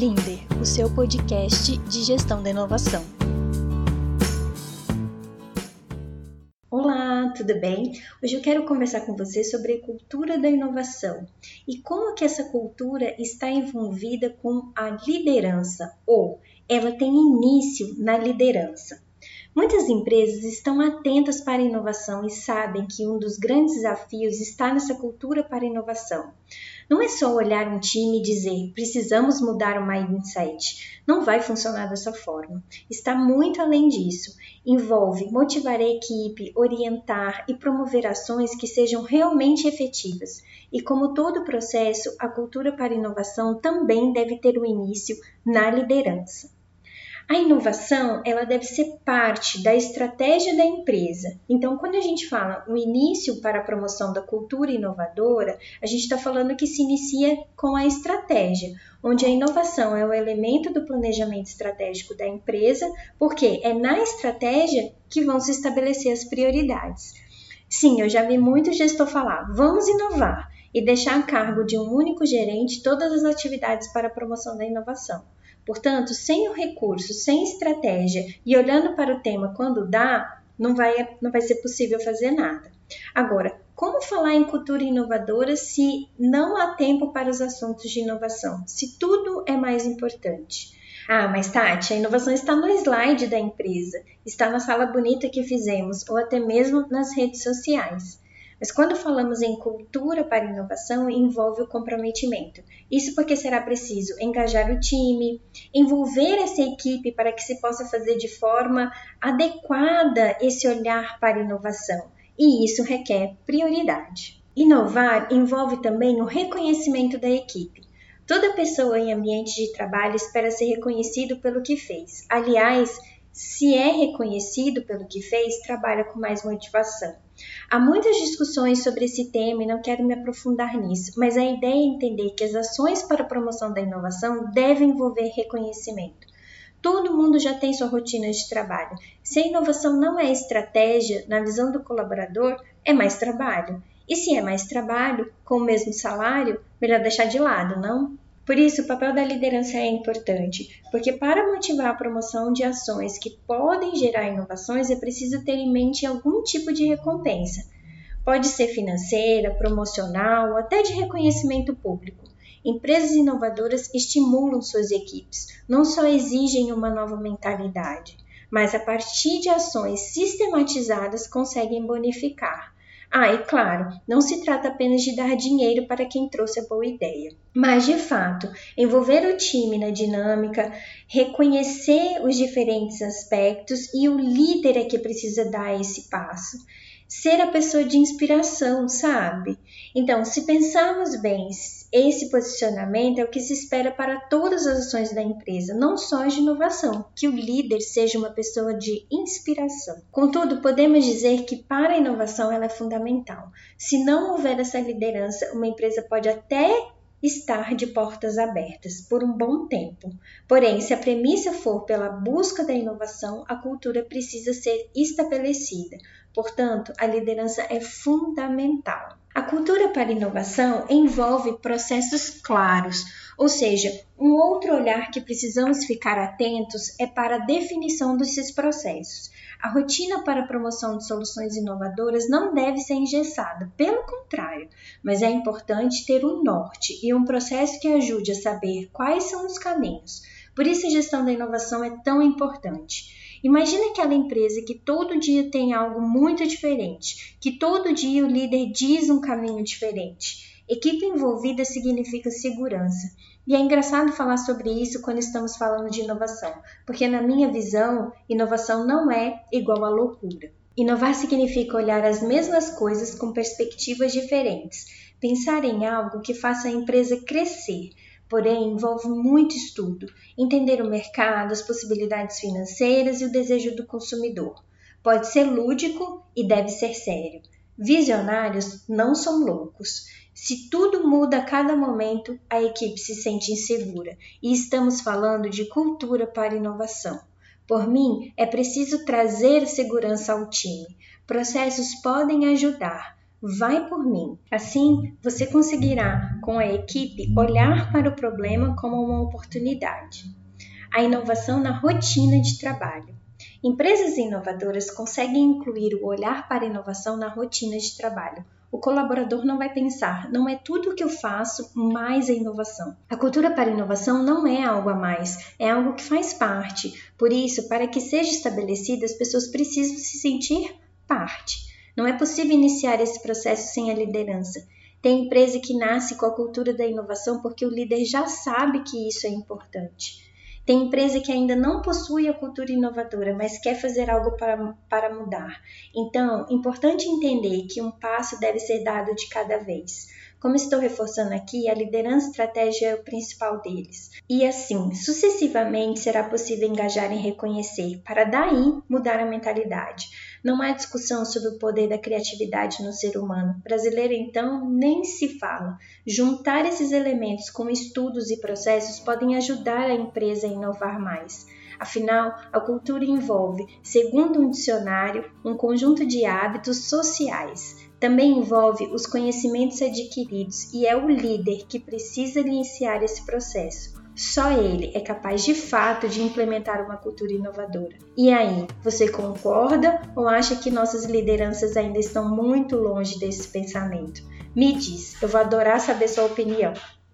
Blinder, o seu podcast de gestão da inovação. Olá, tudo bem? Hoje eu quero conversar com você sobre a cultura da inovação e como que essa cultura está envolvida com a liderança ou ela tem início na liderança. Muitas empresas estão atentas para a inovação e sabem que um dos grandes desafios está nessa cultura para a inovação. Não é só olhar um time e dizer precisamos mudar o mindset. Não vai funcionar dessa forma. Está muito além disso. Envolve motivar a equipe, orientar e promover ações que sejam realmente efetivas. E como todo processo, a cultura para a inovação também deve ter o um início na liderança. A inovação, ela deve ser parte da estratégia da empresa. Então, quando a gente fala o início para a promoção da cultura inovadora, a gente está falando que se inicia com a estratégia, onde a inovação é o elemento do planejamento estratégico da empresa, porque é na estratégia que vão se estabelecer as prioridades. Sim, eu já vi muito gestor falar, vamos inovar, e deixar a cargo de um único gerente todas as atividades para a promoção da inovação. Portanto, sem o recurso, sem estratégia e olhando para o tema quando dá, não vai, não vai ser possível fazer nada. Agora, como falar em cultura inovadora se não há tempo para os assuntos de inovação? Se tudo é mais importante. Ah, mas Tati, a inovação está no slide da empresa, está na sala bonita que fizemos ou até mesmo nas redes sociais. Mas quando falamos em cultura para inovação, envolve o comprometimento. Isso porque será preciso engajar o time, envolver essa equipe para que se possa fazer de forma adequada esse olhar para inovação. E isso requer prioridade. Inovar envolve também o reconhecimento da equipe. Toda pessoa em ambiente de trabalho espera ser reconhecido pelo que fez. Aliás, se é reconhecido pelo que fez, trabalha com mais motivação. Há muitas discussões sobre esse tema e não quero me aprofundar nisso, mas a ideia é entender que as ações para a promoção da inovação devem envolver reconhecimento. Todo mundo já tem sua rotina de trabalho. Se a inovação não é estratégia, na visão do colaborador, é mais trabalho. E se é mais trabalho, com o mesmo salário, melhor deixar de lado, não? Por isso, o papel da liderança é importante, porque para motivar a promoção de ações que podem gerar inovações é preciso ter em mente algum tipo de recompensa. Pode ser financeira, promocional ou até de reconhecimento público. Empresas inovadoras estimulam suas equipes, não só exigem uma nova mentalidade, mas a partir de ações sistematizadas conseguem bonificar ah, e claro, não se trata apenas de dar dinheiro para quem trouxe a boa ideia, mas de fato envolver o time na dinâmica, reconhecer os diferentes aspectos e o líder é que precisa dar esse passo ser a pessoa de inspiração, sabe? Então, se pensarmos bem, esse posicionamento é o que se espera para todas as ações da empresa, não só as de inovação, que o líder seja uma pessoa de inspiração. Contudo, podemos dizer que para a inovação ela é fundamental. Se não houver essa liderança, uma empresa pode até estar de portas abertas por um bom tempo. Porém, se a premissa for pela busca da inovação, a cultura precisa ser estabelecida. Portanto, a liderança é fundamental. A cultura para inovação envolve processos claros, ou seja, um outro olhar que precisamos ficar atentos é para a definição desses processos. A rotina para a promoção de soluções inovadoras não deve ser engessada, pelo contrário, mas é importante ter um norte e um processo que ajude a saber quais são os caminhos. Por isso, a gestão da inovação é tão importante. Imagina aquela empresa que todo dia tem algo muito diferente, que todo dia o líder diz um caminho diferente. Equipe envolvida significa segurança. E é engraçado falar sobre isso quando estamos falando de inovação, porque na minha visão, inovação não é igual à loucura. Inovar significa olhar as mesmas coisas com perspectivas diferentes, pensar em algo que faça a empresa crescer, porém envolve muito estudo, entender o mercado, as possibilidades financeiras e o desejo do consumidor. Pode ser lúdico e deve ser sério. Visionários não são loucos. Se tudo muda a cada momento, a equipe se sente insegura e estamos falando de cultura para inovação. Por mim, é preciso trazer segurança ao time. Processos podem ajudar, vai por mim. Assim, você conseguirá, com a equipe, olhar para o problema como uma oportunidade. A inovação na rotina de trabalho. Empresas inovadoras conseguem incluir o olhar para a inovação na rotina de trabalho. O colaborador não vai pensar, não é tudo que eu faço mais a inovação. A cultura para a inovação não é algo a mais, é algo que faz parte. Por isso, para que seja estabelecida, as pessoas precisam se sentir parte. Não é possível iniciar esse processo sem a liderança. Tem empresa que nasce com a cultura da inovação porque o líder já sabe que isso é importante. Tem empresa que ainda não possui a cultura inovadora, mas quer fazer algo para, para mudar. Então, importante entender que um passo deve ser dado de cada vez. Como estou reforçando aqui, a liderança estratégica é o principal deles. E assim, sucessivamente será possível engajar em reconhecer, para daí mudar a mentalidade. Não há discussão sobre o poder da criatividade no ser humano. Brasileiro, então, nem se fala. Juntar esses elementos com estudos e processos podem ajudar a empresa a inovar mais. Afinal, a cultura envolve, segundo um dicionário, um conjunto de hábitos sociais. Também envolve os conhecimentos adquiridos e é o líder que precisa iniciar esse processo. Só ele é capaz de fato de implementar uma cultura inovadora. E aí, você concorda ou acha que nossas lideranças ainda estão muito longe desse pensamento? Me diz, eu vou adorar saber sua opinião.